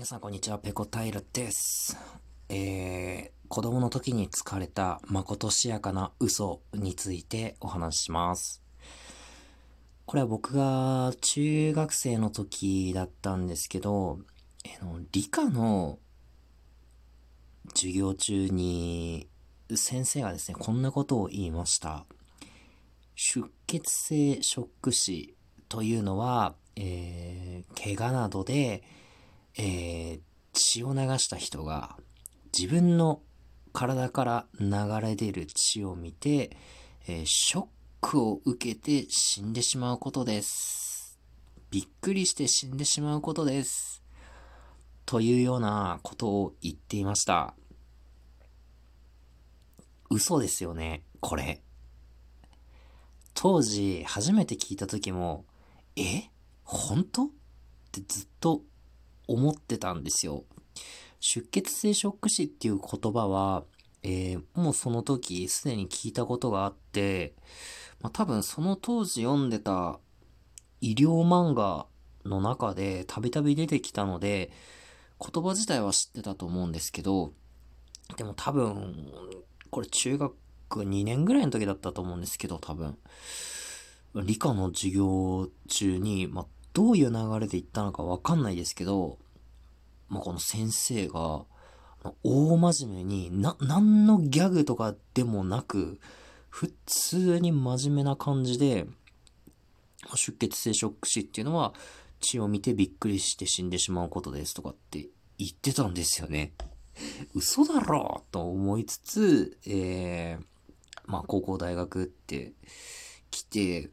皆さんこんにちは、ペコタイルです。えー、子供の時に疲れたまことしやかな嘘についてお話しします。これは僕が中学生の時だったんですけど、えの理科の授業中に先生がですね、こんなことを言いました。出血性ショック死というのは、えー、怪我などで、えー、血を流した人が自分の体から流れ出る血を見て、えー、ショックを受けて死んでしまうことです。びっくりして死んでしまうことです。というようなことを言っていました。嘘ですよね、これ。当時、初めて聞いた時も、え？本当？ってずっと思ってたんですよ。出血性ショック死っていう言葉は、えー、もうその時すでに聞いたことがあって、まあ、多分その当時読んでた医療漫画の中でたびたび出てきたので、言葉自体は知ってたと思うんですけど、でも多分、これ中学2年ぐらいの時だったと思うんですけど、多分。理科の授業中に、まあ、どういう流れで行ったのかわかんないですけど、まあ、この先生が、大真面目に、な、何のギャグとかでもなく、普通に真面目な感じで、出血性ショック死っていうのは、血を見てびっくりして死んでしまうことですとかって言ってたんですよね。嘘だろと思いつつ、えー、まあ高校大学って来て、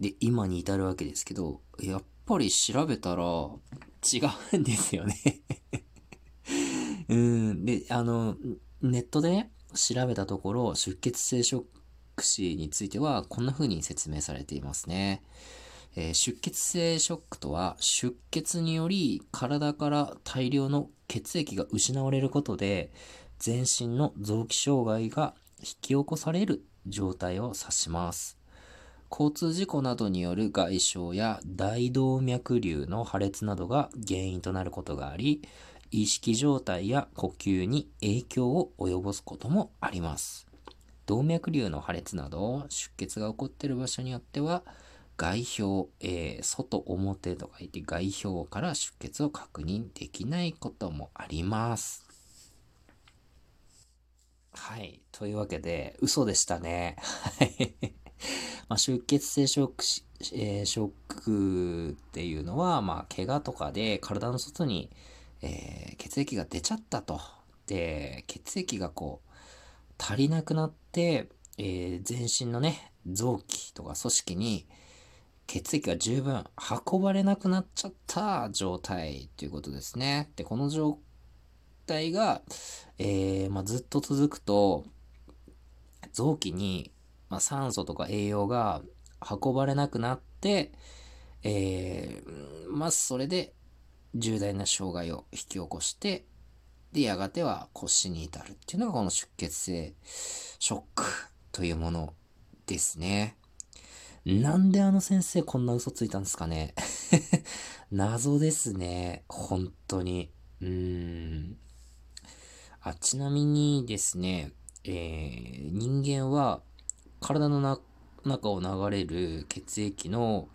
で、今に至るわけですけど、やっぱり調べたら違うんですよね うん。で、あの、ネットでね、調べたところ、出血性ショック死については、こんな風に説明されていますね。えー、出血性ショックとは、出血により体から大量の血液が失われることで、全身の臓器障害が引き起こされる状態を指します。交通事故などによる外傷や大動脈瘤の破裂などが原因となることがあり、意識状態や呼吸に影響を及ぼすこともあります。動脈瘤の破裂など出血が起こっている場所によっては、外表、えー、外表とか言って外表から出血を確認できないこともあります。はい。というわけで、嘘でしたね。はい。まあ、出血性ショック、えー、ショックっていうのは、まあ、怪我とかで体の外に、えー、血液が出ちゃったと。で、血液がこう、足りなくなって、えー、全身のね、臓器とか組織に血液が十分運ばれなくなっちゃった状態ということですね。で、この状態が、えー、まあ、ずっと続くと、臓器に、まあ、酸素とか栄養が運ばれなくなって、えー、まあ、それで重大な障害を引き起こして、で、やがては骨死に至るっていうのがこの出血性ショックというものですね。なんであの先生こんな嘘ついたんですかね 謎ですね。本当に。うーん。あ、ちなみにですね、えー、人間は体の中を流れる血液の、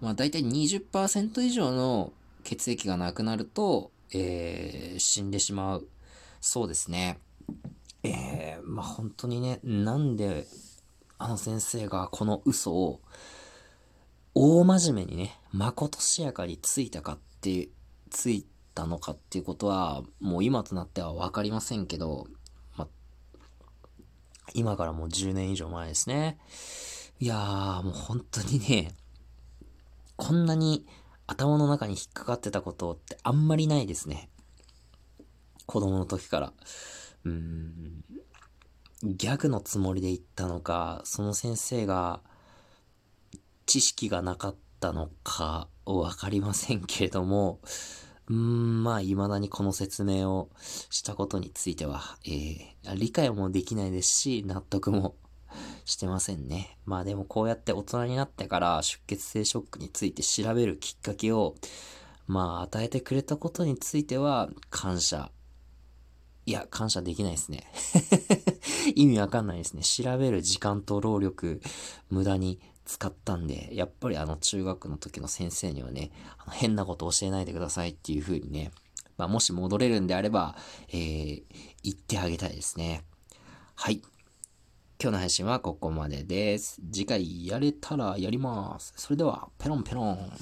まあ大体20%以上の血液がなくなると、えー、死んでしまう。そうですね。えー、まあ本当にね、なんであの先生がこの嘘を大真面目にね、まことしやかについたかって、ついたのかっていうことは、もう今となってはわかりませんけど、今からもう10年以上前ですね。いやー、もう本当にね、こんなに頭の中に引っかかってたことってあんまりないですね。子供の時から。うーん。ギャグのつもりで言ったのか、その先生が知識がなかったのかわかりませんけれども、うーん、まあ、未だにこの説明をしたことについては、えー、理解もできないですし、納得もしてませんね。まあでもこうやって大人になってから出血性ショックについて調べるきっかけを、まあ、与えてくれたことについては、感謝。いや、感謝できないですね。意味わかんないですね。調べる時間と労力、無駄に使ったんで、やっぱりあの中学の時の先生にはね、あの変なこと教えないでくださいっていう風にね、まあ、もし戻れるんであれば、えー、言ってあげたいですね。はい。今日の配信はここまでです。次回やれたらやります。それでは、ペロンペロン。